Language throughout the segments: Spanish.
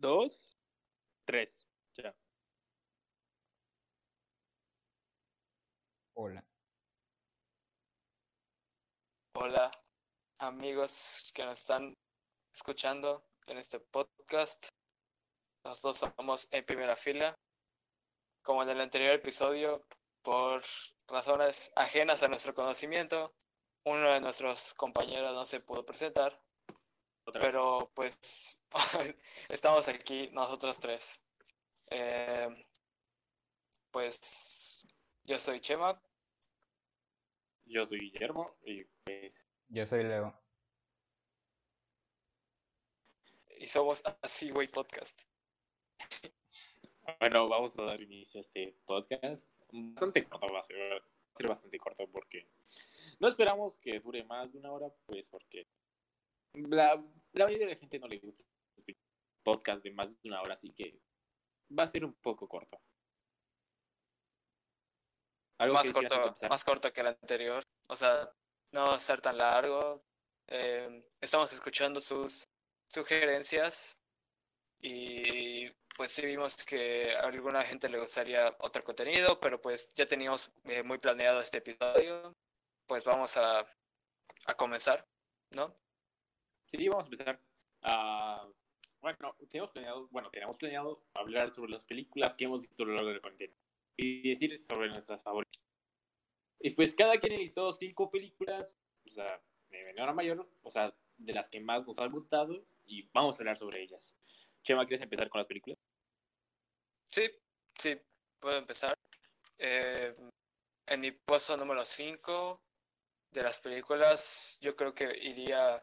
dos, tres. Ya. Hola. Hola, amigos que nos están escuchando en este podcast. Nosotros somos en primera fila. Como en el anterior episodio, por razones ajenas a nuestro conocimiento, uno de nuestros compañeros no se pudo presentar. Otra vez. Pero pues estamos aquí nosotros tres. Eh, pues yo soy Chema. Yo soy Guillermo y pues Yo soy Leo. y somos Así Güey Podcast. bueno, vamos a dar inicio a este podcast. Bastante corto va a ser, va a ser bastante corto porque no esperamos que dure más de una hora, pues porque la, la mayoría de la gente no le gusta escuchar podcast de más de una hora, así que va a ser un poco corto. ¿Algo Más corto, más corto que el anterior. O sea, no va a ser tan largo. Eh, estamos escuchando sus sugerencias y pues sí vimos que a alguna gente le gustaría otro contenido, pero pues ya teníamos eh, muy planeado este episodio. Pues vamos a, a comenzar, ¿no? Sí, vamos a empezar. a bueno, tenemos planeado, bueno, tenemos planeado hablar sobre las películas que hemos visto a lo largo de la cuarentena y decir sobre nuestras favoritas. Y pues cada quien listó cinco películas, o sea, de menor a mayor, o sea, de las que más nos han gustado y vamos a hablar sobre ellas. Chema, ¿quieres empezar con las películas? Sí, sí, puedo empezar. Eh, en mi puesto número 5 de las películas, yo creo que iría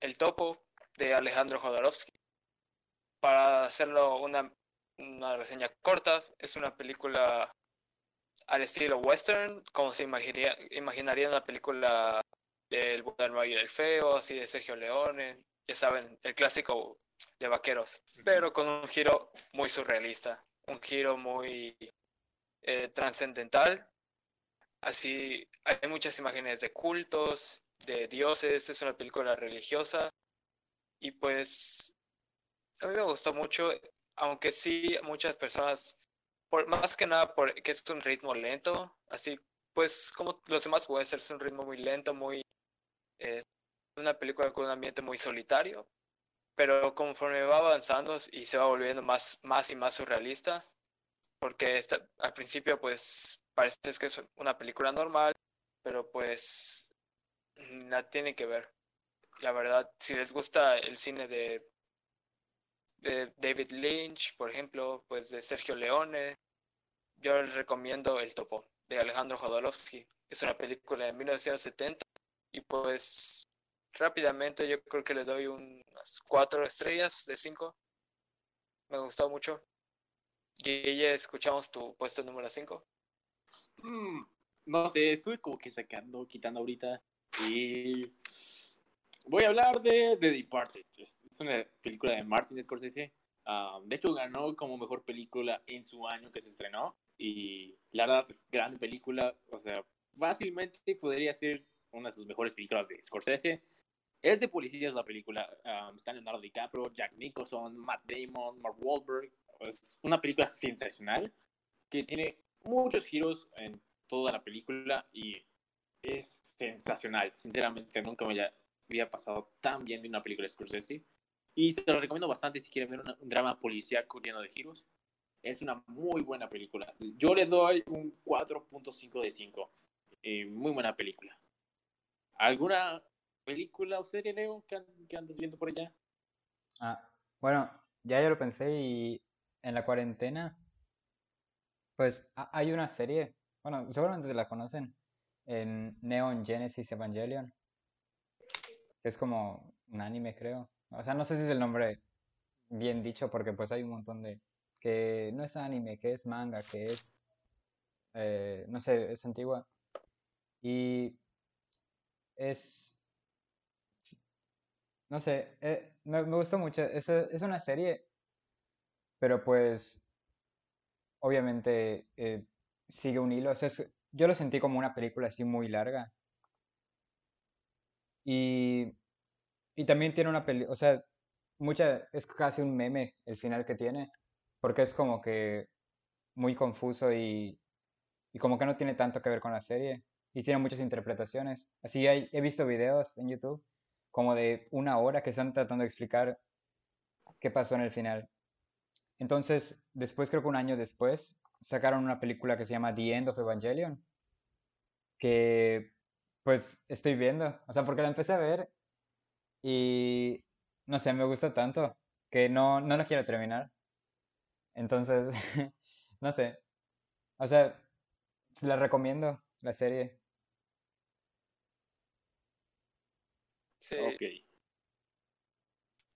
El Topo de Alejandro Jodorowsky. Para hacerlo una, una reseña corta, es una película al estilo western, como se imaginaría, imaginaría una película del Bueno, y el Feo, así de Sergio Leone, ya saben, el clásico de vaqueros, pero con un giro muy surrealista, un giro muy eh, trascendental. Así hay muchas imágenes de cultos, de dioses, es una película religiosa. Y pues a mí me gustó mucho, aunque sí muchas personas, por, más que nada porque es un ritmo lento, así pues como los demás westerns, es un ritmo muy lento, muy eh, una película con un ambiente muy solitario, pero conforme va avanzando y se va volviendo más, más y más surrealista, porque al principio pues parece que es una película normal, pero pues la tiene que ver. La verdad, si les gusta el cine de, David Lynch, por ejemplo, pues de Sergio Leone, yo les recomiendo El Topo de Alejandro Jodorowsky. Es una película de 1970 y pues rápidamente yo creo que le doy unas cuatro estrellas de cinco. Me gustó mucho. Guille, escuchamos tu puesto número 5. Mm, no sé, estuve como que sacando, quitando ahorita y voy a hablar de The Departed. Es, una película de Martin Scorsese. Ah, de hecho, ganó como mejor película en su año que se estrenó y la verdad es gran película. O sea, fácilmente podría ser una de sus mejores películas de Scorsese. Es de policías la película. Ah, está Leonardo DiCaprio, Jack Nicholson, Matt Damon, Mark Wahlberg. Es una película sensacional que tiene muchos giros en toda la película y es sensacional. Sinceramente, nunca me había- pasado tan bien de una película de Scorsese. Y se lo recomiendo bastante si quieren ver una- un drama policíaco lleno de giros. Es una muy buena película. Yo le doy un 4.5 de 5. Eh, muy buena película. ¿Alguna película o serie, Leo, que, que andas viendo por allá? Ah, bueno, ya yo lo pensé y en la cuarentena, pues ha- hay una serie, bueno, seguramente la conocen, en Neon Genesis Evangelion, que es como un anime, creo. O sea, no sé si es el nombre bien dicho porque pues hay un montón de que no es anime, que es manga, que es, eh, no sé, es antigua. Y es, no sé, eh, me, me gustó mucho. Es, es una serie, pero pues obviamente eh, sigue un hilo. O sea, es- yo lo sentí como una película así muy larga. Y, y también tiene una peli, o sea, mucha, es casi un meme el final que tiene, porque es como que muy confuso y, y como que no tiene tanto que ver con la serie y tiene muchas interpretaciones. Así hay, he visto videos en YouTube como de una hora que están tratando de explicar qué pasó en el final. Entonces, después, creo que un año después, sacaron una película que se llama The End of Evangelion, que pues estoy viendo, o sea, porque la empecé a ver y no sé, me gusta tanto que no, no la quiero terminar. Entonces, no sé, o sea, se la recomiendo, la serie. Sí, Ok.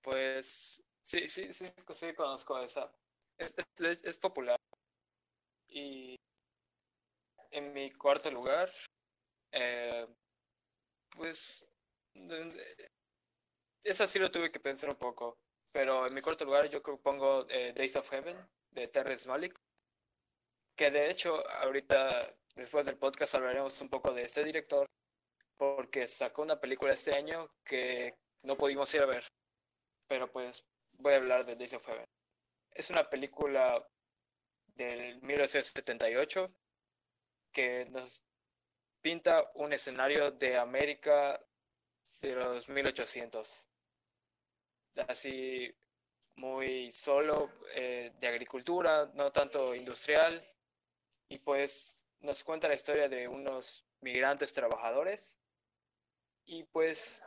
pues sí, sí, sí, sí conozco esa. Es, es, es popular. Y en mi cuarto lugar, eh, pues esa sí lo tuve que pensar un poco. Pero en mi cuarto lugar yo creo que pongo eh, Days of Heaven de Terrence Malick. Que de hecho ahorita después del podcast hablaremos un poco de este director. Porque sacó una película este año que no pudimos ir a ver. Pero pues voy a hablar de Days of Heaven. Es una película del 1978 que nos pinta un escenario de América de los 1800. Así muy solo eh, de agricultura, no tanto industrial. Y pues nos cuenta la historia de unos migrantes trabajadores. Y pues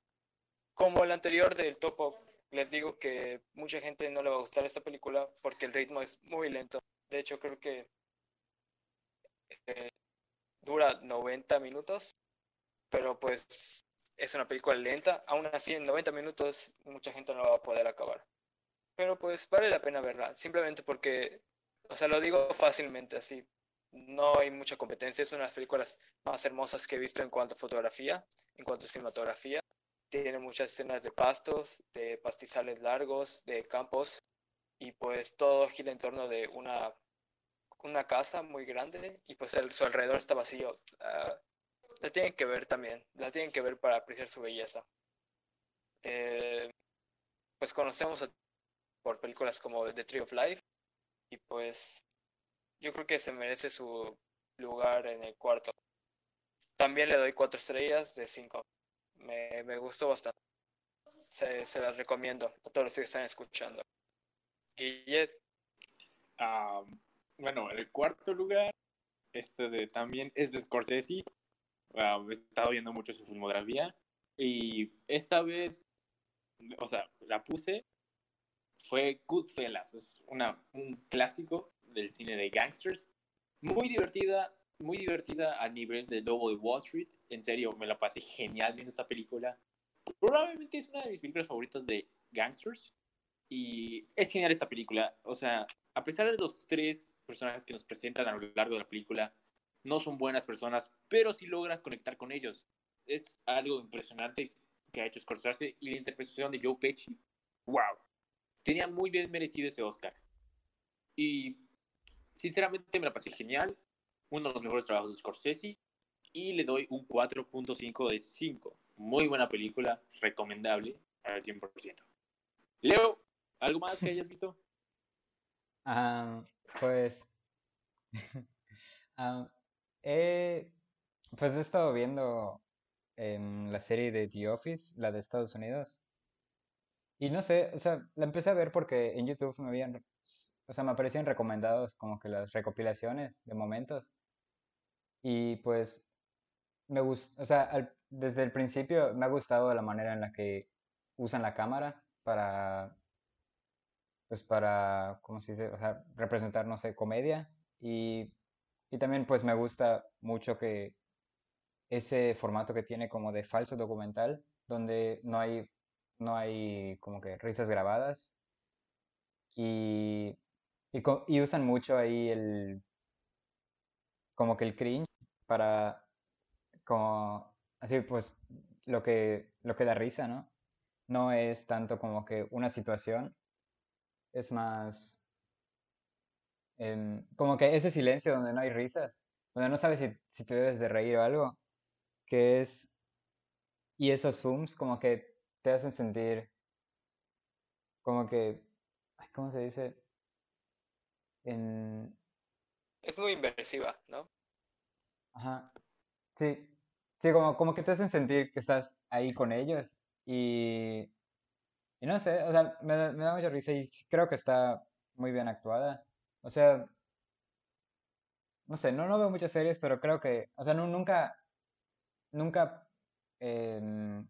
como el anterior del topo, les digo que mucha gente no le va a gustar esta película porque el ritmo es muy lento. De hecho, creo que eh, dura 90 minutos, pero pues es una película lenta. Aún así, en 90 minutos mucha gente no va a poder acabar. Pero pues vale la pena verla, simplemente porque, o sea, lo digo fácilmente así. No hay mucha competencia, es una de las películas más hermosas que he visto en cuanto a fotografía, en cuanto a cinematografía. Tiene muchas escenas de pastos, de pastizales largos, de campos, y pues todo gira en torno de una, una casa muy grande y pues su alrededor está vacío. Uh, la tienen que ver también, la tienen que ver para apreciar su belleza. Eh, pues conocemos a, por películas como The Tree of Life y pues yo creo que se merece su lugar en el cuarto. También le doy cuatro estrellas de cinco. Me, me gustó bastante. Se, se las recomiendo a todos los que están escuchando. Guillet. Um, bueno, el cuarto lugar, este de también es de Scorsese. Uh, he estado viendo mucho su filmografía. Y esta vez, o sea, la puse. Fue Goodfellas. Es una, un clásico del cine de gangsters. Muy divertida, muy divertida a nivel de Lobo de Wall Street. En serio, me la pasé genial viendo esta película. Probablemente es una de mis películas favoritas de gangsters. Y es genial esta película. O sea, a pesar de los tres personajes que nos presentan a lo largo de la película, no son buenas personas, pero sí logras conectar con ellos. Es algo impresionante que ha hecho Scorsese y la interpretación de Joe Pesci. ¡Wow! Tenía muy bien merecido ese Oscar. Y sinceramente me la pasé genial. Uno de los mejores trabajos de Scorsese. Y le doy un 4.5 de 5. Muy buena película, recomendable al 100%. Leo, ¿algo más que hayas visto? Um, pues, um, pues he estado viendo um, la serie de The Office, la de Estados Unidos. Y no sé, o sea, la empecé a ver porque en YouTube me habían, o sea, me aparecían recomendados como que las recopilaciones de momentos. Y pues me gusta, o sea, desde el principio me ha gustado la manera en la que usan la cámara para pues para, ¿cómo se dice? O sea, representar, no sé, comedia. Y, y también pues me gusta mucho que ese formato que tiene como de falso documental, donde no hay, no hay como que risas grabadas. Y, y, y usan mucho ahí el, como que el cringe para, como, así pues, lo que, lo que da risa, ¿no? No es tanto como que una situación, es más eh, como que ese silencio donde no hay risas, donde no sabes si, si, te debes de reír o algo, que es... Y esos zooms como que te hacen sentir como que, ¿cómo se dice? En... Es muy inversiva, ¿no? Ajá. Sí. Sí, como, como que te hacen sentir que estás ahí con ellos y, y no sé, o sea, me, da- mucha risa y creo que está muy bien actuada. O sea, no sé, no, no veo muchas series, pero creo que, o sea, nu- nunca, nunca em,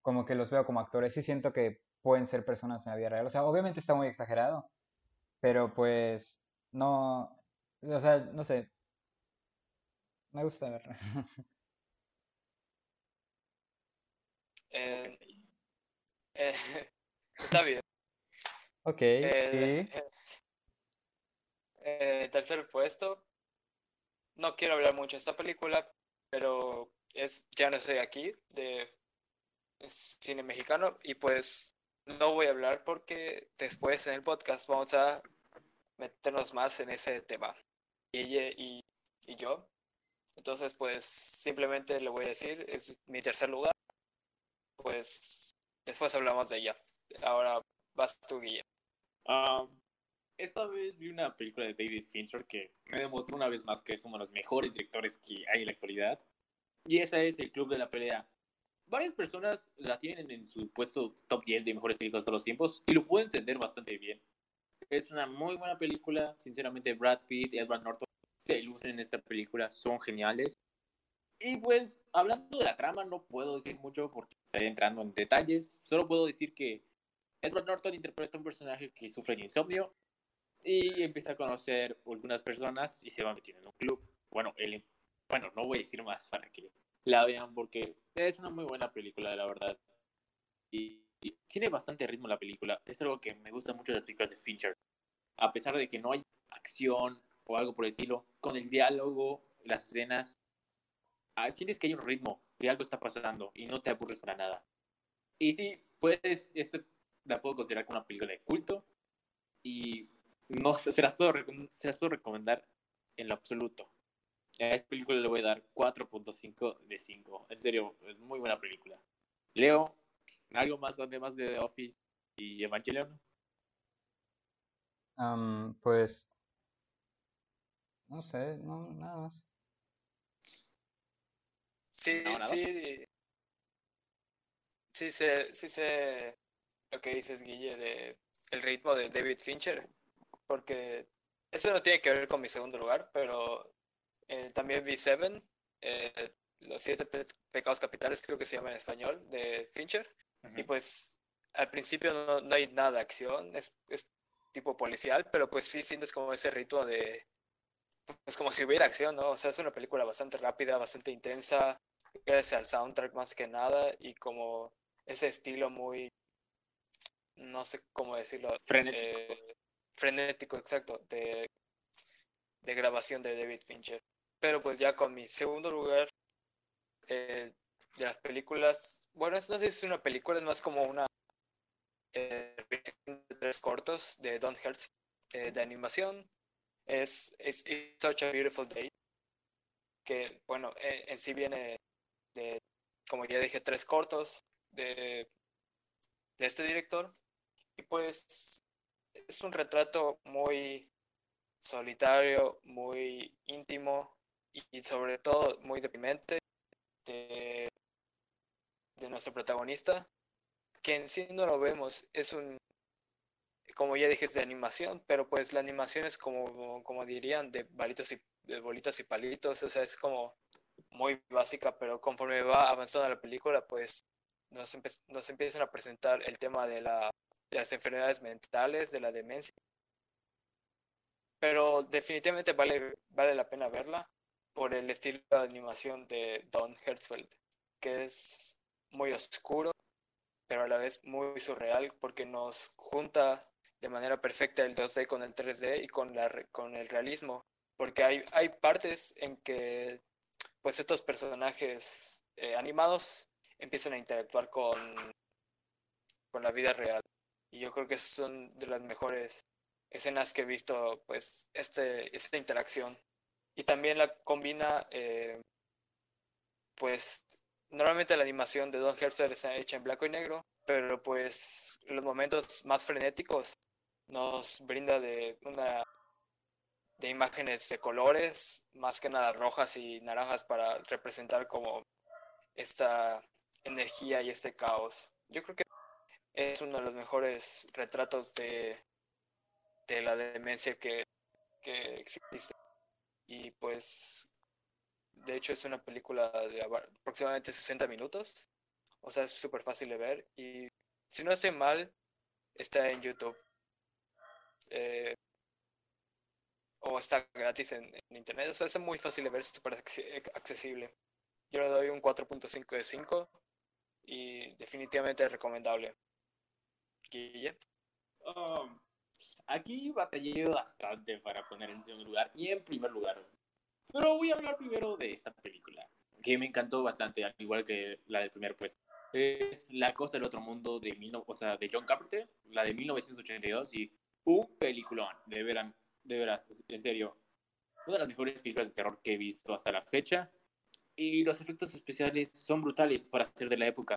como que los veo como actores. Sí siento que pueden ser personas en la vida real. O sea, obviamente está muy exagerado, pero pues no, o sea, no sé, me gusta verlo. Eh, eh, está bien. Ok, El, sí. eh, tercer puesto, no quiero hablar mucho de esta película, pero es Ya no estoy aquí, de cine mexicano, y pues no voy a hablar porque después en el podcast vamos a meternos más en ese tema. Y, ella y, y yo. Entonces, pues simplemente le voy a decir, es mi tercer lugar. Pues después hablamos de ella. Ahora vas tú, Guille. Ah, esta vez vi una película de David Fincher que me demostró una vez más que es uno de los mejores directores que hay en la actualidad. Y esa es El Club de la Pelea. Varias personas la tienen en su puesto top 10 de mejores películas de todos los tiempos y lo puedo entender bastante bien. Es una muy buena película. Sinceramente, Brad Pitt y Edward Norton se lucen en esta película. Son geniales. Y pues, hablando de la trama, no puedo decir mucho porque estaría entrando en detalles. Solo puedo decir que Edward Norton interpreta un personaje que sufre de insomnio y empieza a conocer algunas personas y se va metiendo en un club. Bueno, él, bueno, no voy a decir más para que la vean porque es una muy buena película, la verdad. Y, tiene bastante ritmo la película. Es algo que me gusta mucho de las películas de Fincher. A pesar de que no hay acción o algo por el estilo, con el diálogo, las escenas, sientes que hay un ritmo, que algo está pasando y no te aburres para nada. Y sí, puedes, este, la puedo considerar como una película de culto y no se las puedo, se las puedo recomendar en lo absoluto. A esta película le voy a dar 4.5 de 5. En serio, es muy buena película. Leo, ¿algo más además de The Office y Evangelion? Am, pues, no sé, no, nada más. Sí, No, sí. Sí sé, sí sé lo que dices, Guille, de el ritmo de David Fincher, porque eso no tiene que ver con mi segundo lugar, pero eh, también vi Seven, eh, Los Siete Pe- Pecados Capitales, creo que se llama en español, de Fincher, y pues al principio no, no hay nada de acción, es, es tipo policial, pero pues sí sientes como ese ritmo de, pues como si hubiera acción, ¿no? O sea, es una película bastante rápida, bastante intensa, gracias al soundtrack más que nada, y como ese estilo muy, no sé cómo decirlo, Frenético. eh, frenético, exacto, de, de grabación de David Fincher. Pero pues ya con mi segundo lugar eh, de las películas, bueno, no sé si es una película, es más como una eh, tres cortos de Don Hertz eh, de animación. Es, es Such a Beautiful Day, que bueno, eh, en sí viene de, como ya dije, tres cortos de, de este director. Y pues es un retrato muy solitario, muy íntimo y, sobre todo muy deprimente de, de nuestro protagonista, que en sí no lo vemos, es un, como ya dije, es de animación, pero pues la animación es como, como dirían, de balitos y de bolitas y palitos, o sea, es como muy básica, pero conforme va avanzando la película, pues nos, nos empiezan a presentar el tema de, la, de las enfermedades mentales, de la demencia. Pero definitivamente vale, vale la pena verla por el estilo de animación de Don Hertzfeld, que es muy oscuro, pero a la vez muy surreal, porque nos junta de manera perfecta el 2D con el 3D y con, la, con el realismo, porque hay, hay partes en que pues estos personajes eh, animados empiezan a interactuar con, con la vida real. Y yo creo que son de las mejores escenas que he visto, pues, este, esta interacción. Y también la combina, eh, pues, normalmente la animación de Don Hertzler está hecha en blanco y negro, pero pues los momentos más frenéticos nos brinda de una de imágenes de colores, más que nada rojas y naranjas para representar como esta energía y este caos. Yo creo que es uno de los mejores retratos de, de la demencia que, que existe. Y pues, de hecho es una película de aproximadamente 60 minutos. O sea, es súper fácil de ver. Y si no estoy mal, está en YouTube. Eh, o está gratis en, internet. O sea, es muy fácil de ver, es súper accesible. Yo le doy un 4.5 de 5 y definitivamente recomendable. Guille. Um, aquí batallé bastante para poner en segundo lugar y en primer lugar. Pero voy a hablar primero de esta película, que me encantó bastante, al igual que la del primer puesto. Es La Costa del Otro Mundo de, o sea, de John Carpenter, la de 1982, y un peliculón, de veras, de veras, en serio. Una de las mejores películas de terror que he visto hasta la fecha. Y los efectos especiales son brutales para ser de la época.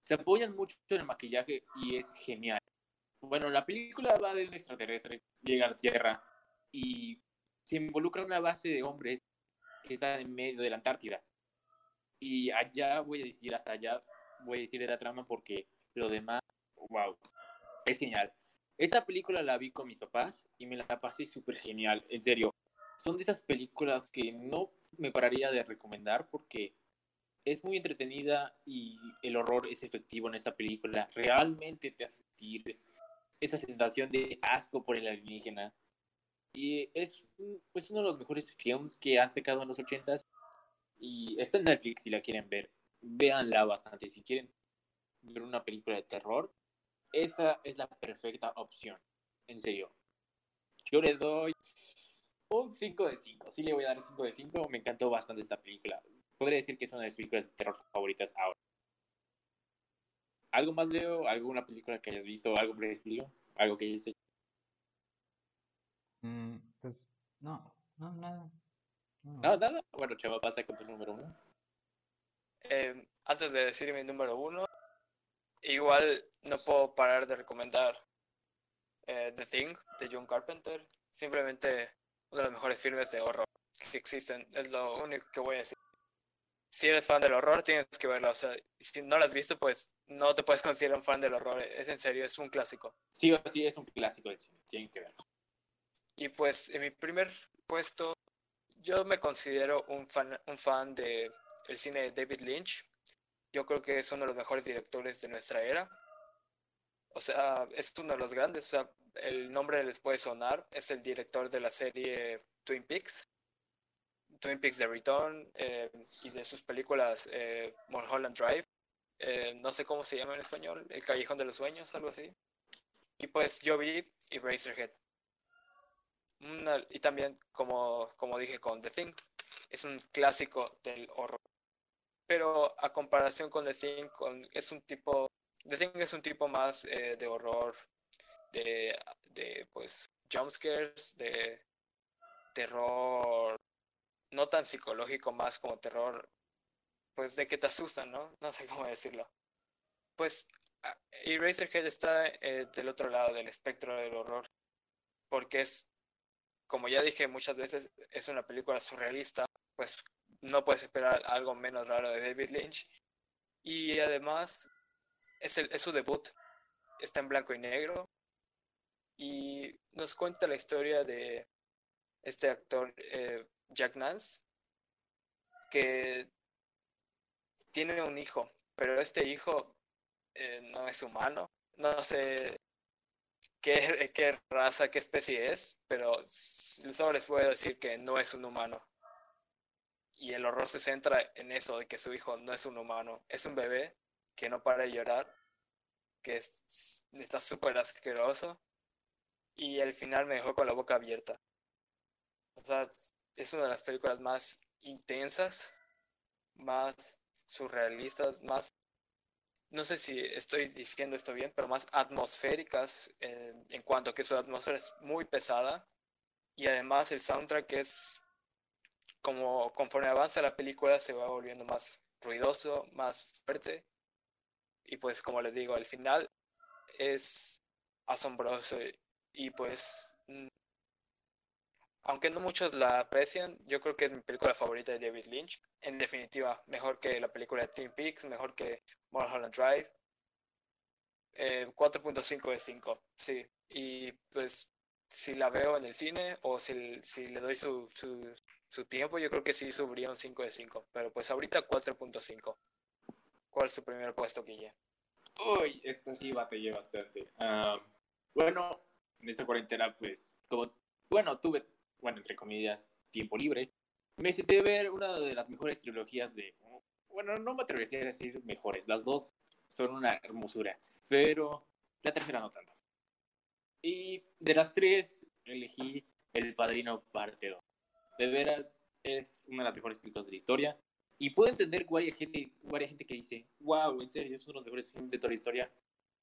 Se apoyan mucho en el maquillaje y es genial. Bueno, la película va de un extraterrestre, llega a la Tierra y se involucra una base de hombres que está en medio de la Antártida. Y allá voy a decir, hasta allá voy a decir de la trama porque lo demás, wow, es genial. Esta película la vi con mis papás y me la pasé súper genial, en serio. Son de esas películas que no me pararía de recomendar porque es muy entretenida y el horror es efectivo en esta película. Realmente te hace sentir esa sensación de asco por el alienígena. Y es, pues, uno de los mejores films que han sacado en los ochentas. Y está en Netflix si la quieren ver. Véanla bastante. Si quieren ver una película de terror, esta es la perfecta opción. En serio. Yo le doy un 5 de 5. Sí le voy a dar un 5 de 5. Me encantó bastante esta película. Podría decir que es una de mis películas de terror favoritas ahora. ¿Algo más, Leo? ¿Alguna película que hayas visto? ¿Algo por el estilo? ¿Algo que hayas hecho? Mm, pues, no, no, nada. No, nada. Bueno, Chava, pasa con tu número uno. Eh, antes de decir mi número uno, igual no puedo parar de recomendar eh, The Thing de John Carpenter. Simplemente uno de los mejores filmes de horror que existen. Es lo único que voy a decir. Si eres fan del horror, tienes que verlo. O sea, si no lo has visto, pues no te puedes considerar un fan del horror. Es en serio, es un clásico. Sí o sí, es un clásico Tienen que verlo. Y pues en mi primer puesto, yo me considero un fan, un fan de el cine de David Lynch. Yo creo que es uno de los mejores directores de nuestra era. O sea, es uno de los grandes. O sea, el nombre les puede sonar. Es el director de la serie Twin Peaks. Twin Peaks The Return eh, y de sus películas eh, Mulholland Drive. Eh, no sé cómo se llama en español, El Callejón de los Sueños, algo así. Y pues yo vi Eraserhead. y también, como, como dije con The Thing, es un clásico del horror. Pero a comparación con The Thing, es un tipo The Thing es un tipo más eh, de horror, de, de pues jumpscares, de terror no tan psicológico, más como terror, pues de que te asustan, ¿no? No sé cómo decirlo. Pues Eraserhead está eh, del otro lado del espectro del horror, porque es, como ya dije muchas veces, es una película surrealista, pues no puedes esperar algo menos raro de David Lynch. Y además es, su debut. Está en blanco y negro. Y nos cuenta la historia de este actor, eh, Jack Nance, que tiene un hijo, pero este hijo eh, no es humano. No sé qué, qué raza, qué especie es, pero solo les puedo decir que no es un humano. Y el horror se centra en eso, de que su hijo no es un humano, es un bebé que no para de llorar, que está súper asqueroso. Y al final me dejó con la boca abierta. O sea, es una de las películas más intensas, más surrealistas, más, no sé si estoy diciendo esto bien, pero más atmosféricas en cuanto a que su atmósfera es muy pesada. Y además el soundtrack es como conforme avanza la película se va volviendo más ruidoso, más fuerte Y pues como les digo, al final es asombroso y pues mm, aunque no muchos la aprecian, yo creo que es mi película favorita de David Lynch. En definitiva, mejor que la película de Twin Peaks, mejor que Mulholland Drive. 4.5 eh, de 5, sí. Y pues si la veo en el cine o si, si le doy su, su, su, tiempo, yo creo que sí subiría un 5 de 5. Pero pues ahorita 4.5. ¿Cuál es su primer puesto, Guille? Uy, esta sí batallé bastante. Ah, bueno, en esta cuarentena, pues, como, bueno, tuve bueno, entre comillas, tiempo libre, me senté a ver una de las mejores trilogías de... Bueno, no me atrevería a decir mejores, las dos son una hermosura, pero la tercera no tanto. Y de las tres, elegí El Padrino Parte 2. De veras, es una de las mejores películas de la historia. Y puedo entender que hay gente, hay gente que dice, wow, en serio, es uno de los mejores filmes de toda la historia.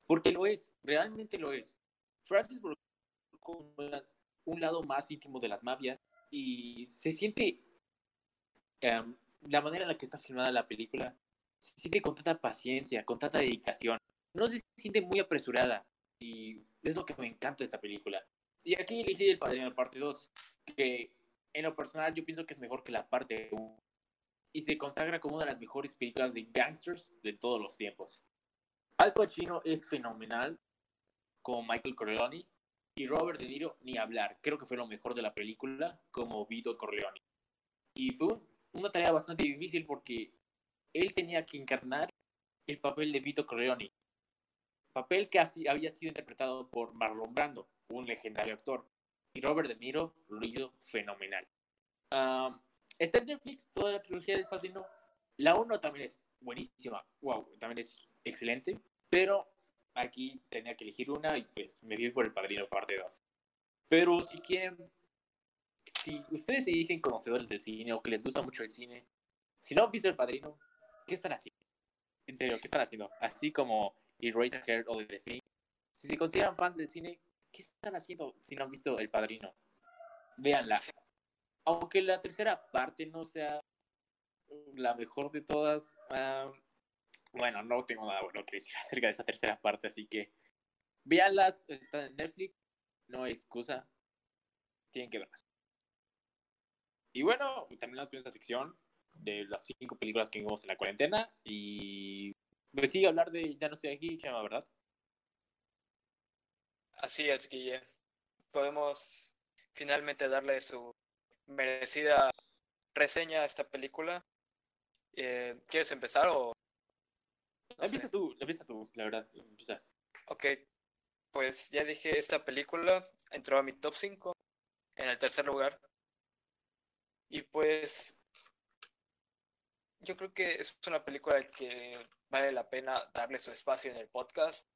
Porque lo es, realmente lo es. Francis Ford un lado más íntimo de las mafias y se siente em, la manera en la que está filmada la película se siente con tanta paciencia, con tanta dedicación. No se siente muy apresurada y es lo que me encanta de esta película. Y aquí elegí el Padrino parte 2, que en lo personal yo pienso que es mejor que la parte 1 y se consagra como una de las mejores películas de gangsters de todos los tiempos. Al Pacino es fenomenal como Michael Corleone y Robert De Niro, ni hablar. Creo que fue lo mejor de la película como Vito Corleone. Y fue una tarea bastante difícil porque él tenía que encarnar el papel de Vito Corleone. Papel que había sido interpretado por Marlon Brando, un legendario actor. Y Robert De Niro lo hizo fenomenal. está en Netflix toda la trilogía del Padrino. La 1 también es buenísima. Wow, también es excelente. Pero aquí tenía que elegir una y pues me fui por el padrino parte 2. Pero si quieren, si ustedes se dicen conocedores del cine o que les gusta mucho el cine, si no han visto el padrino, ¿qué están haciendo? En serio, ¿qué están haciendo? Así como Eraserhead o The Thing. Si se consideran fans del cine, ¿qué están haciendo si no han visto el padrino? Véanla. Aunque la tercera parte no sea la mejor de todas, ah, bueno, no tengo nada bueno que decir acerca de esa tercera parte, así que véanlas, están en Netflix, no hay excusa, tienen que verlas. Y bueno, terminamos con esta sección de las cinco películas que vimos en la cuarentena y pues sí, hablar de Ya no estoy aquí, Chema, ¿verdad? Así es, Guille. Podemos finalmente darle su merecida reseña a esta película. Eh, ¿Quieres empezar o empieza tú, empieza tú, la verdad. Empieza. Ok, pues ya dije, esta película entró a mi top 5 en el tercer lugar. Y pues yo creo que es una película que vale la pena darle su espacio en el podcast.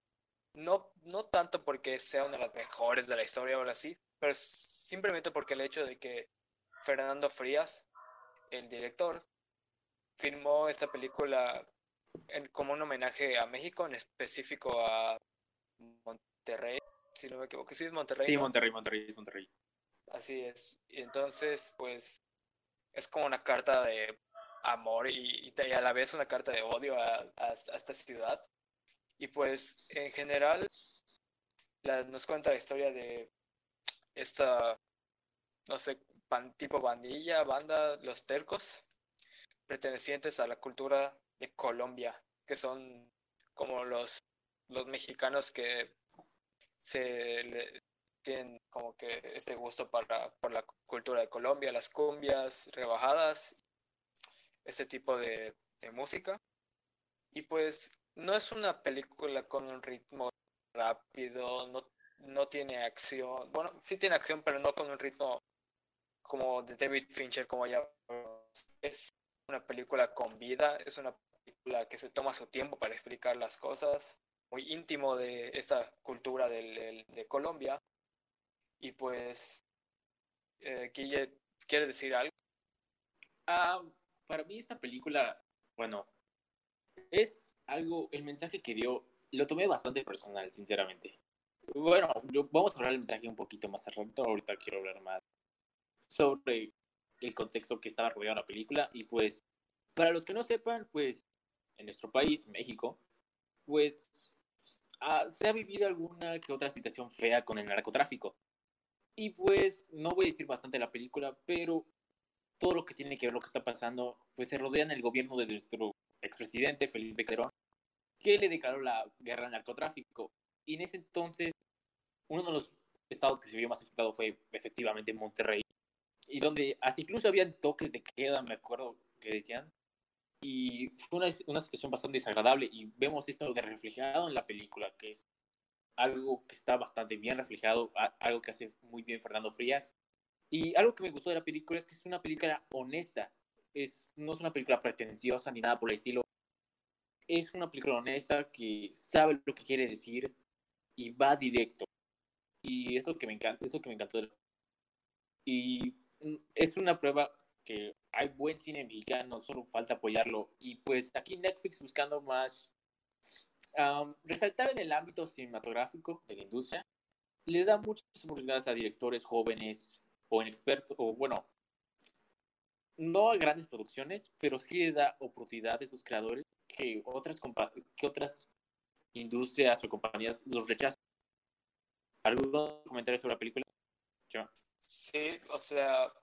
No, no tanto porque sea una de las mejores de la historia ahora sí, pero simplemente porque el hecho de que Fernando Frías, el director, filmó esta película como un homenaje a México, en específico a Monterrey, si no me equivoco. Sí, es Monterrey. Sí, Monterrey, Monterrey, es Monterrey. Así es. Y entonces, pues, es como una carta de amor y, y a la vez una carta de odio a, a, esta ciudad. Y pues, en general, nos cuenta la historia de esta, no sé, tipo bandilla, banda, los tercos, pertenecientes a la cultura de Colombia, que son como los, los mexicanos que se tienen como que este gusto para, por la cultura de Colombia, las cumbias, rebajadas, este tipo de música. Y pues no es una película con un ritmo rápido, no, no tiene acción. Bueno, sí tiene acción, pero no con un ritmo como de David Fincher, como ya es una película con vida, es una película que se toma su tiempo para explicar las cosas, muy íntimo de esa cultura del, de Colombia. Y pues, eh, ¿quieres decir algo? Ah, para mí esta película, bueno, es algo, el mensaje que dio, lo tomé bastante personal, sinceramente. Bueno, yo, vamos a hablar del mensaje un poquito más al rato, ahorita quiero hablar más sobre el contexto que estaba rodeado la película y pues para los que no sepan, pues en nuestro país, México, pues ah, se ha vivido alguna que otra situación fea con el narcotráfico. Y pues no voy a decir bastante la película, pero todo lo que tiene que ver lo que está pasando, pues se rodea en el gobierno de nuestro expresidente Felipe Calderón, que le declaró la guerra al narcotráfico. Y en ese entonces, uno de los estados que se vio más afectado fue efectivamente Monterrey, y donde hasta incluso habían toques de queda, me acuerdo que decían, y fue una, una situación bastante desagradable y vemos esto de reflejado en la película, que es algo que está bastante bien reflejado, algo que hace muy bien Fernando Frías. Y algo que me gustó de la película es que es una película honesta, es, no es una película pretenciosa ni nada por el estilo. Es una película honesta que sabe lo que quiere decir y va directo. Y eso que me encanta, eso que me encantó. Y mm, es una prueba que hay buen cine mexicano, solo falta apoyarlo. Y pues aquí Netflix buscando más resaltar en el ámbito cinematográfico de la industria, le da muchas oportunidades a directores jóvenes o inexpertos, o bueno, no a grandes producciones, pero sí le da oportunidad a esos creadores que otras, que otras industrias o compañías los rechazan. ¿Algún comentario sobre la película? Sí, o sea,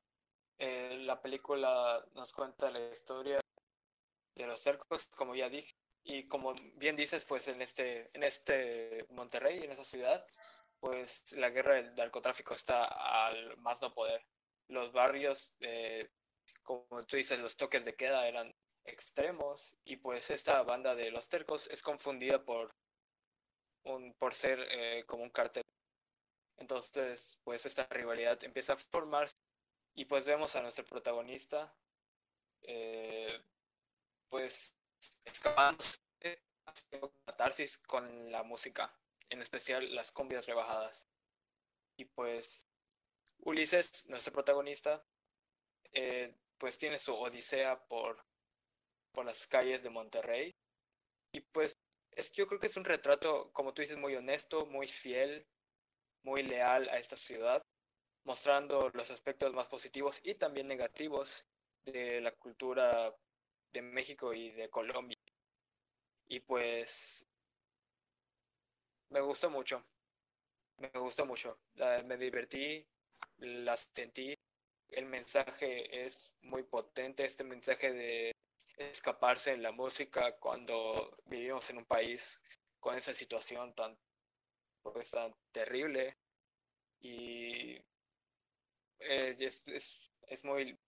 eh, la película nos cuenta la historia de los cercos, como ya dije, y como bien dices, pues en este, en este Monterrey, en esa ciudad, pues la guerra del narcotráfico está al más no poder. Los barrios, eh, como tú dices, los toques de queda eran extremos y pues esta banda de los tercos es confundida por un por ser eh, como un cartel entonces pues esta rivalidad empieza a formarse y pues vemos a nuestro protagonista, eh, pues escapándose, catarsis con la música, en especial las cumbias rebajadas. Y pues Ulises, nuestro protagonista, eh, pues tiene su odisea por, por las calles de Monterrey. Y pues es, yo creo que es un retrato, como tú dices, muy honesto, muy fiel, muy leal a esta ciudad mostrando los aspectos más positivos y también negativos de la cultura de México y de Colombia. Y pues me gustó mucho, me gustó mucho, me divertí, la sentí, el mensaje es muy potente, este mensaje de escaparse en la música cuando vivimos en un país con esa situación tan, pues, terrible y eh, es, es, muy,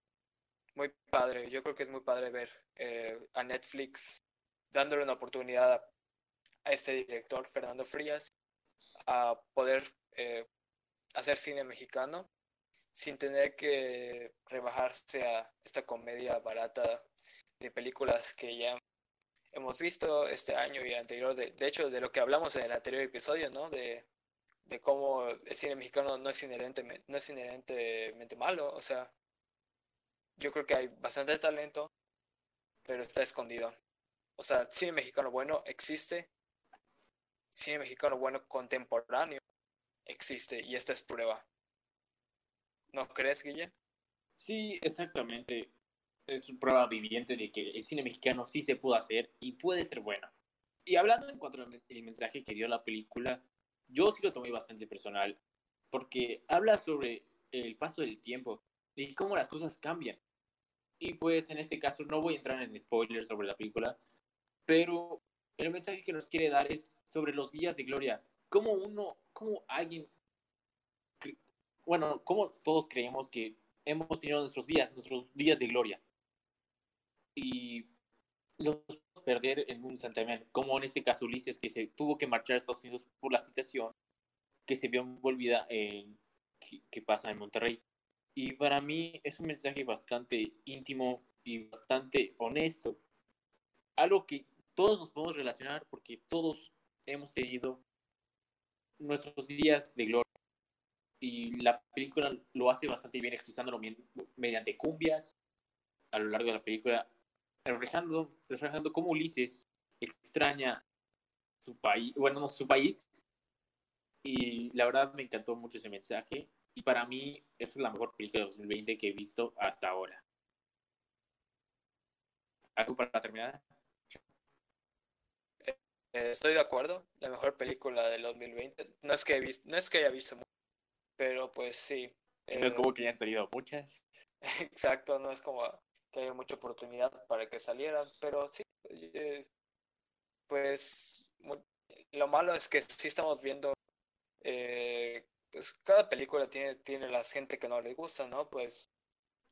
muy padre. Yo creo que es muy padre ver eh, a Netflix dándole una oportunidad a, este director, Fernando Frías, a poder eh, hacer cine mexicano sin tener que rebajarse a esta comedia barata de películas que ya hemos visto este año y el anterior, de, de hecho, de lo que hablamos en el anterior episodio, ¿no? De, de cómo el cine mexicano no es inherentemente, no es inherentemente malo. O sea, yo creo que hay bastante talento, pero está escondido. O sea, cine mexicano bueno existe. Cine mexicano bueno contemporáneo existe y esta es prueba. ¿No crees, Guille? Sí, exactamente. Es prueba viviente de que el cine mexicano sí se puede hacer y puede ser bueno. Y hablando en cuanto al mensaje que dio la película, yo sí lo tomé bastante personal, porque habla sobre el paso del tiempo y cómo las cosas cambian. Y pues en este caso no voy a entrar en spoilers sobre la película, pero el mensaje que nos quiere dar es sobre los días de gloria. Cómo uno, cómo alguien, bueno, cómo todos creemos que hemos tenido nuestros días, nuestros días de gloria. Y los perder en un santiamén, como en este caso Ulises, que se tuvo que marchar a Estados Unidos por la situación que se vio envolvida en que, pasa en Monterrey. Y para mí es un mensaje bastante íntimo y bastante honesto. Algo que todos nos podemos relacionar porque todos hemos tenido nuestros días de gloria. Y la película lo hace bastante bien expresándolo mediante cumbias a lo largo de la película reflejando, reflejando cómo Ulises extraña su país, bueno, no su país. Y la verdad me encantó mucho ese mensaje. Y para mí, esta es la mejor película de 2020 que he visto hasta ahora. ¿Algo para terminar? Eh, estoy de acuerdo, la mejor película del 2020. No es que, he visto, no es que haya visto mucho, pero pues sí. no es eh, como que ya han salido muchas. Exacto, no es como que haya mucha oportunidad para que salieran, pero sí, eh, pues lo malo es que sí estamos viendo, eh, pues cada película tiene, tiene la gente que no le gusta, ¿no? Pues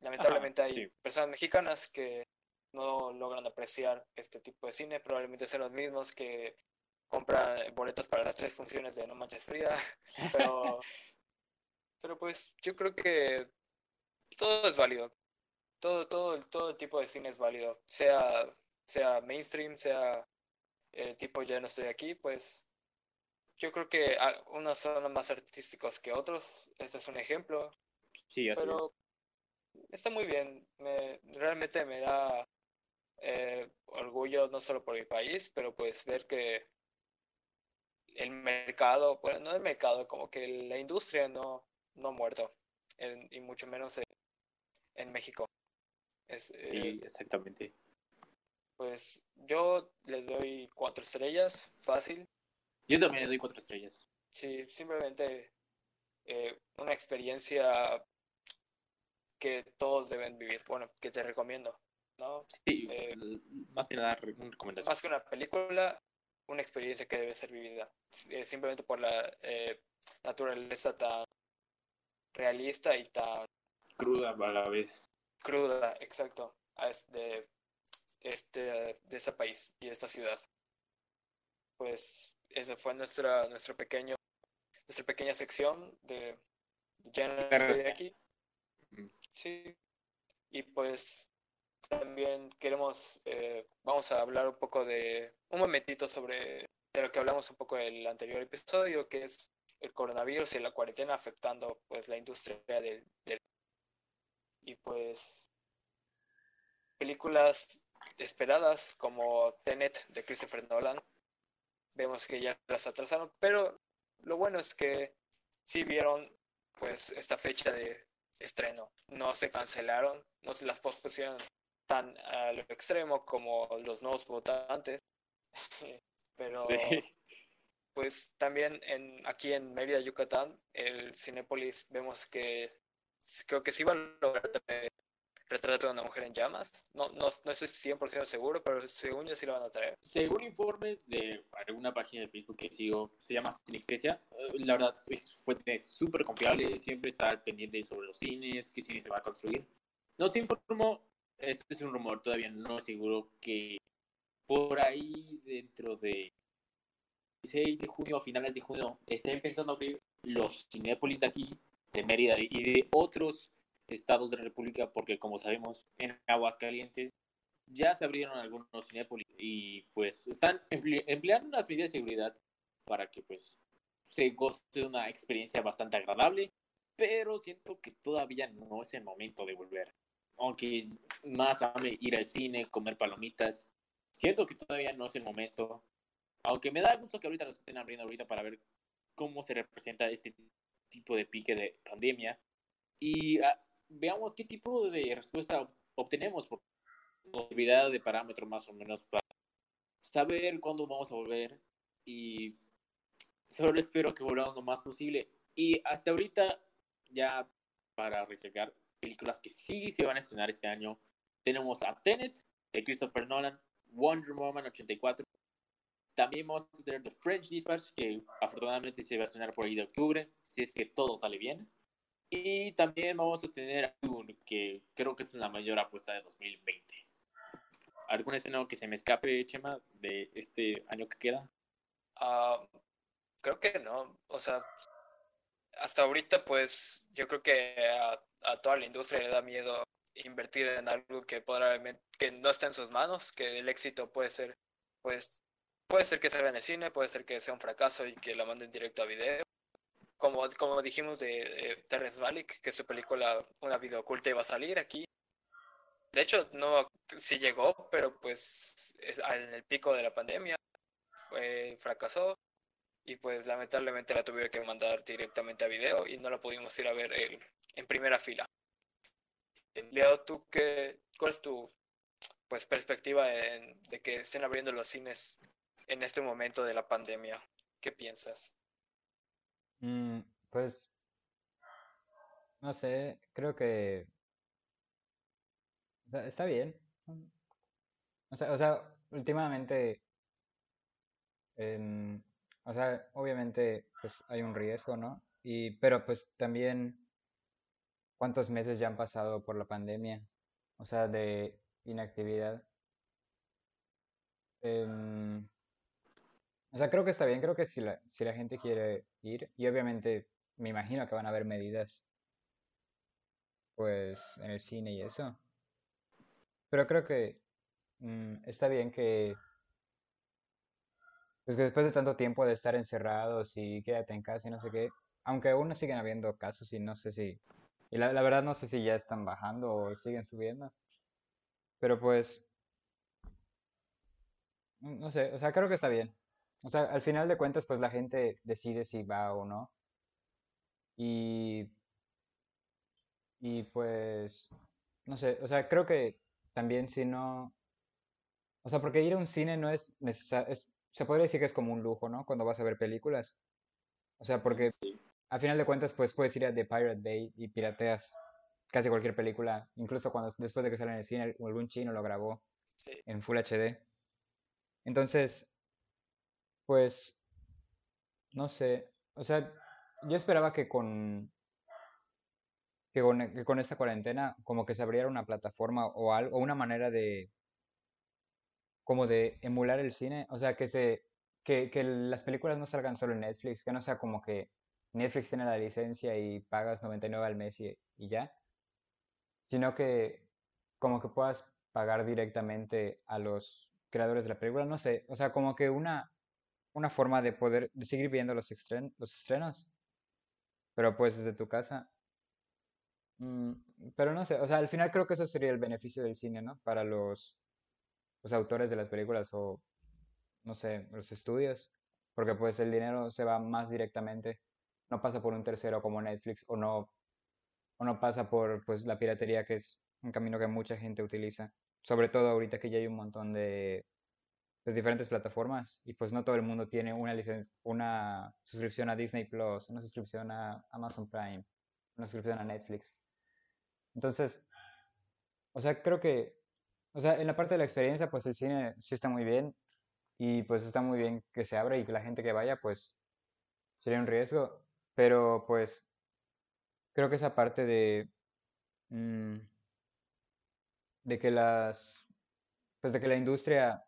lamentablemente hay sí. personas mexicanas que no logran apreciar este tipo de cine, probablemente sean los mismos que compran boletos para las tres funciones de No Manches Frida, pero, pero pues yo creo que todo es válido. Todo, todo, todo el tipo de cine es válido. Sea, sea mainstream, sea eh, tipo ya no estoy aquí, pues yo creo que unos son más artísticos que otros. Este es un ejemplo. Sí, así Pero está muy bien. Me, realmente me da eh, orgullo no solo por mi país, pero pues ver que el mercado, bueno, no el mercado, como que la industria no, no ha muerto, en- y mucho menos en, en México. Es, es. eh, Sí, exactamente. pues yo le doy cuatro estrellas, fácil. Yo también le doy cuatro estrellas. Sí, simplemente eh, una experiencia que todos deben vivir. Bueno, que te recomiendo, ¿no? Sí, Eh, más que nada, una recomendación. Más que una película, una experiencia que debe ser vivida. eh, simplemente por la eh, naturaleza tan realista y tan Cruda a la vez. Cruda, exacto, de, este, de ese país y de esta ciudad. Pues esa fue nuestra, nuestro pequeño, nuestra pequeña sección de Ya no estoy aquí. Sí. Y pues también queremos, eh, vamos a hablar un poco de, un momentito sobre de lo que hablamos un poco en el anterior episodio, que es el coronavirus y la cuarentena afectando pues la industria del, del y pues películas esperadas como Tenet de Christopher Nolan. Vemos que ya las atrasaron pero lo bueno es que sí vieron pues esta fecha de estreno. No se cancelaron no se las pospusieron tan a lo extremo como los nuevos votantes. Pero Sí. pues también en aquí en Mérida, Yucatán, el Cinépolis vemos que creo que sí va a lograr traer retrato de una mujer en llamas. No, no, no estoy 100% seguro, pero según yo sí lo van a traer. Según informes de alguna página de Facebook que sigo, se llama Cinextesia, eh, la verdad es fuente súper confiable, siempre está pendiente sobre los cines, qué cine se va a construir. Nos informó, esto es un rumor, todavía no seguro, que por ahí dentro de 16 de junio, a finales de junio, estén pensando abrir los Cinépolis de aquí, de Mérida y de otros estados de la República, porque como sabemos, en Aguascalientes ya se abrieron algunos Cinépolis y pues están emple- empleando unas medidas de seguridad para que pues se goce de una experiencia bastante agradable, pero siento que todavía no es el momento de volver. Aunque más ame ir al cine, comer palomitas, siento que todavía no es el momento. Aunque me da gusto que ahorita los estén abriendo ahorita para ver cómo se representa este tipo de pique de pandemia y ah, veamos qué tipo de respuesta ob- obtenemos por posibilidad de parámetro más o menos para saber cuándo vamos a volver y solo espero que volvamos lo más posible. Y hasta ahorita ya para recargar películas que sí se van a estrenar este año tenemos a Tenet de Christopher Nolan Wonder Woman 84 también vamos a tener The French Dispatch que afortunadamente se va a estrenar por ahí de octubre si es que todo sale bien y también vamos a tener Dune, que creo que es la mayor apuesta de 2020. ¿Algún estreno que se me escape, Chema, de este año que queda? Ah, creo que no. O sea, hasta ahorita, pues, yo creo que a, a toda la industria le da miedo invertir en algo que probablemente que no está en sus manos, que el éxito puede ser, pues, puede ser que salga en el cine, puede ser que sea un fracaso y que la manden directo a video. Como, como dijimos de, de Terrence Malick, que su película, una video oculta iba a salir aquí. De hecho, no, sí llegó, pero pues es, en el pico de la pandemia fue, fracasó y pues lamentablemente la tuvieron que mandar directamente a video y no la pudimos ir a ver el- en primera fila. Leo, ¿tú qué, cuál es tu pues perspectiva en- de que estén abriendo los cines en este momento de la pandemia. ¿Qué piensas? Mm, pues, no sé, creo que, o sea, está bien. O sea, o sea, últimamente, em, o sea, obviamente, pues hay un riesgo, ¿no? Y, pero pues también, ¿cuántos meses ya han pasado por la pandemia? O sea, de inactividad. Em, o sea, creo que está bien, creo que si la, si la gente quiere ir, y obviamente me imagino que van a haber medidas, pues, en el cine y eso. Pero creo que mm, está bien que, pues que después de tanto tiempo de estar encerrados y quédate en casa y no sé qué, aunque aún siguen habiendo casos y no sé si, y la, la verdad no sé si ya están bajando o siguen subiendo, pero pues, mm, no sé, o sea, creo que está bien. O sea, al final de cuentas, pues la gente decide si va o no. Y, y pues, no sé, o sea, creo que también si no, o sea, porque ir a un cine no es necesario, es, se podría decir que es como un lujo, ¿no? Cuando vas a ver películas. O sea, porque Sí. al final de cuentas, pues puedes ir a The Pirate Bay y pirateas casi cualquier película, incluso cuando después de que sale en el cine algún chino lo grabó Sí, en Full HD. Entonces, pues, no sé, o sea, yo esperaba que con, que con, que con esta cuarentena como que se abriera una plataforma o algo, o una manera de, como de emular el cine, o sea, que se, que, que las películas no salgan solo en Netflix, que no sea como que Netflix tiene la licencia y pagas 99 al mes y, y ya, sino que como que puedas pagar directamente a los creadores de la película, no sé, o sea, como que una, una forma de poder, de seguir viendo los, estren- los estrenos, pero pues desde tu casa. Mm, pero no sé, o sea, al final creo que eso sería el beneficio del cine, ¿no? Para los, los autores de las películas o, no sé, los estudios, porque pues el dinero se va más directamente, no pasa por un tercero como Netflix o no, o no pasa por pues la piratería, que es un camino que mucha gente utiliza, sobre todo ahorita que ya hay un montón de pues, diferentes plataformas y pues no todo el mundo tiene una una suscripción a Disney Plus, una suscripción a Amazon Prime, una suscripción a Netflix. Entonces, o sea, creo que, o sea, en la parte de la experiencia, pues el cine sí está muy bien y pues está muy bien que se abra y que la gente que vaya, pues sería un riesgo, pero pues creo que esa parte de, mm, de que las, pues de que la industria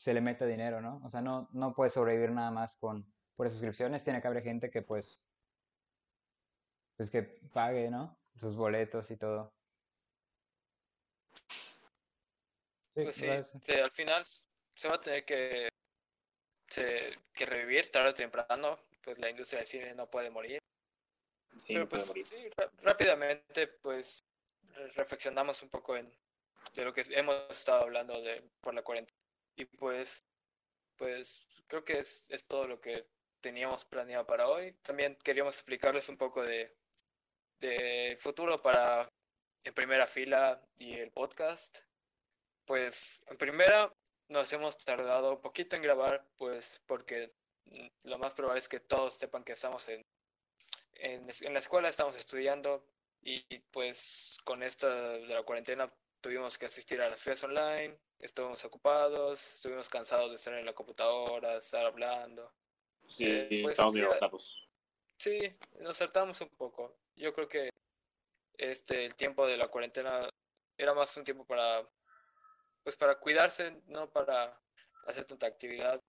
se le meta dinero, ¿no? O sea, no, no puede sobrevivir nada más con por suscripciones, tiene que haber gente que pues, pues que pague, ¿no? Sus boletos y todo. Sí, pues sí, sí, al final se va a tener que, se- que revivir tarde o temprano, pues la industria del cine no puede morir. Sí, Pero no puede pues morir. sí, rápidamente pues re- reflexionamos un poco en de lo que hemos estado hablando de por la cuarentena y pues pues creo que es, es todo lo que teníamos planeado para hoy. También queríamos explicarles un poco de del futuro para en primera fila y el podcast. Pues en primera nos hemos tardado un poquito en grabar, pues porque lo más probable es que todos sepan que estamos en, en, en la escuela, estamos estudiando y pues con esta de la cuarentena tuvimos que asistir a las clases online, estuvimos ocupados, estuvimos cansados de estar en la computadora, estar hablando. Sí, Eh, pues, agotados. Sí, nos saltamos un poco. Yo creo que este el tiempo de la cuarentena era más un tiempo para pues para cuidarse, no para hacer tanta actividad.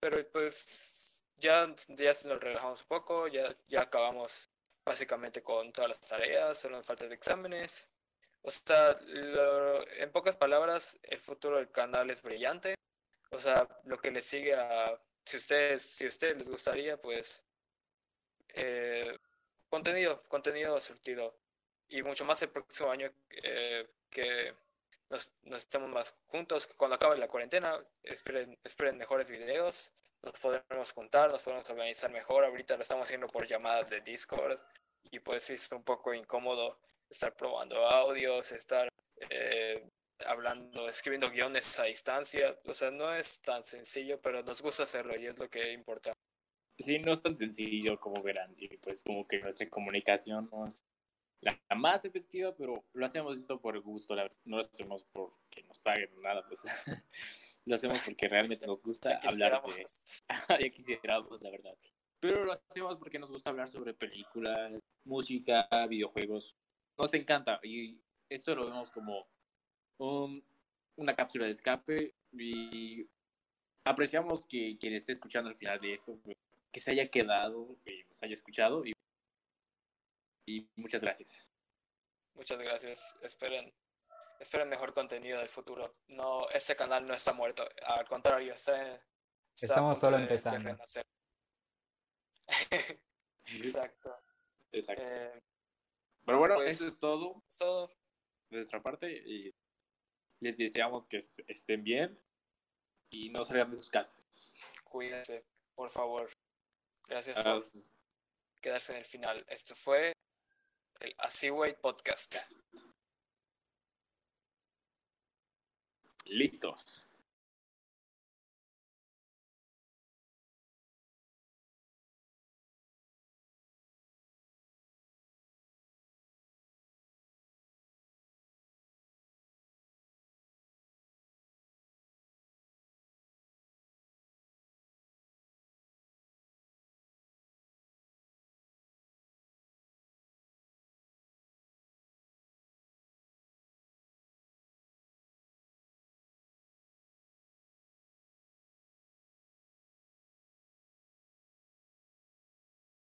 Pero pues ya ya nos relajamos un poco, ya ya acabamos básicamente con todas las tareas, solo nos faltan exámenes. O sea, lo- en pocas palabras, el futuro del canal es brillante. O sea, lo que le sigue a si ustedes si ustedes les gustaría, pues eh, contenido, contenido surtido. Y mucho más el próximo año eh, que nos, estemos más juntos, cuando acabe la cuarentena, esperen, esperen mejores videos, nos podremos juntar, nos podremos organizar mejor. Ahorita lo estamos haciendo por llamadas de Discord y pues es un poco incómodo estar probando audios, estar eh, hablando, escribiendo guiones a distancia. O sea, no es tan sencillo, pero nos gusta hacerlo y es lo que importa. Sí, no es tan sencillo como verán. Y pues como que nuestra comunicación no es la más efectiva, pero lo hacemos esto por gusto, la verdad. No lo hacemos porque nos paguen nada, pues lo hacemos porque realmente nos gusta hablar de... ya quisiéramos, la verdad. Pero lo hacemos porque nos gusta hablar sobre películas, música, videojuegos. Nos encanta y esto lo vemos como un, una cápsula de escape y apreciamos que quien esté escuchando al final de esto, pues, que se haya quedado, que nos haya escuchado y, y muchas gracias. Muchas gracias. Esperen, esperen mejor contenido del futuro. No, este canal no está muerto. Al contrario, está, estamos solo empezando. Exacto. Exacto. Eh, Pero bueno, pues, eso es todo. Es todo. De nuestra parte y les deseamos que estén bien y no salgan de sus casas. Cuídense, por favor. Gracias por quedarse en el final. Esto fue el Asiway Podcast. Listo.